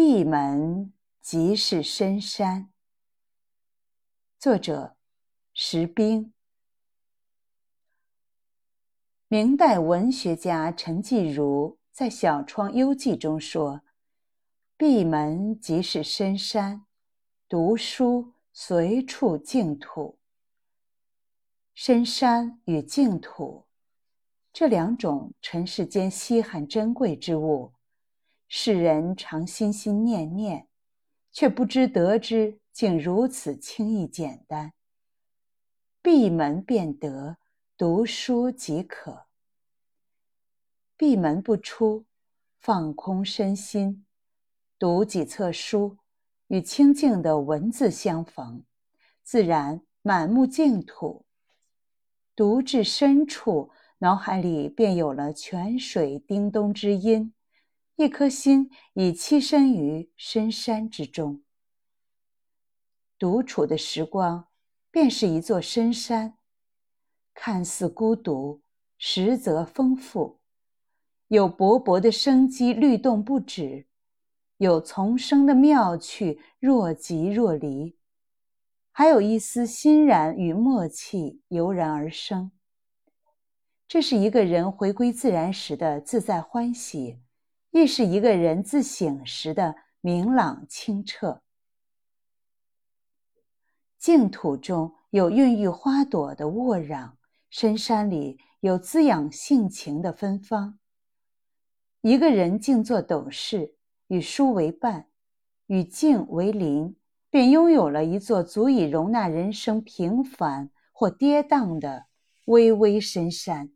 闭门即是深山。作者：石冰。明代文学家陈继儒在《小窗幽记》中说：“闭门即是深山，读书随处净土。”深山与净土，这两种尘世间稀罕珍贵之物，世人常心心念念，却不知得之竟如此轻易简单。闭门便得，读书即可。闭门不出，放空身心，读几册书，与清净的文字相逢，自然满目净土。读至深处，脑海里便有了泉水叮咚之音，一颗心已栖身于深山之中。独处的时光，便是一座深山，看似孤独，实则丰富。有勃勃的生机律动不止，有丛生的妙趣若即若离，还有一丝欣然与默契油然而生。这是一个人回归自然时的自在欢喜，亦是一个人自省时的明朗清澈。净土中有孕育花朵的沃壤，深山里有滋养性情的芬芳。一个人静坐斗室，与书为伴，与静为邻，便拥有了一座足以容纳人生平凡或跌宕的巍巍深山。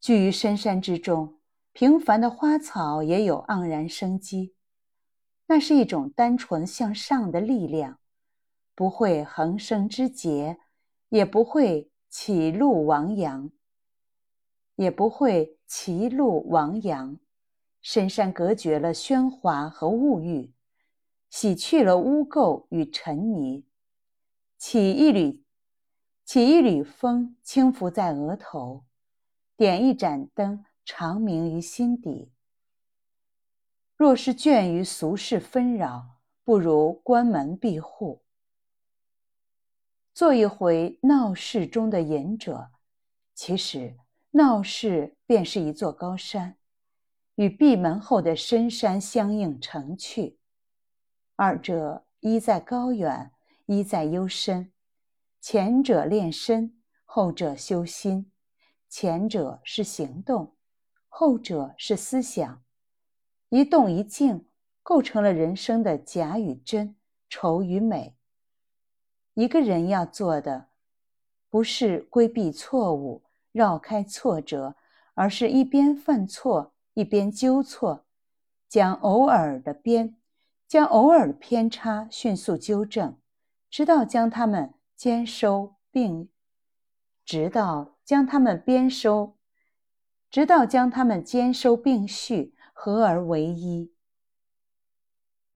居于深山之中，平凡的花草也有盎然生机，那是一种单纯向上的力量，不会横生枝节，也不会歧路亡阳。也不会歧路亡阳，深山隔绝了喧哗和物欲，洗去了污垢与尘泥，起一缕，起一缕风轻拂在额头，点一盏灯长明于心底。若是倦于俗世纷扰，不如关门闭户，做一回闹市中的隐者。其实。闹市便是一座高山，与闭门后的深山相映成趣。二者一在高远，一在幽深。前者练身，后者修心。前者是行动，后者是思想。一动一静，构成了人生的假与真、丑与美。一个人要做的，不是规避错误。绕开挫折，而是一边犯错一边纠错，将偶尔的边，将偶尔的偏差迅速纠正，直到将它们兼收并，直到将它们边收，直到将他们兼收并蓄，合而为一。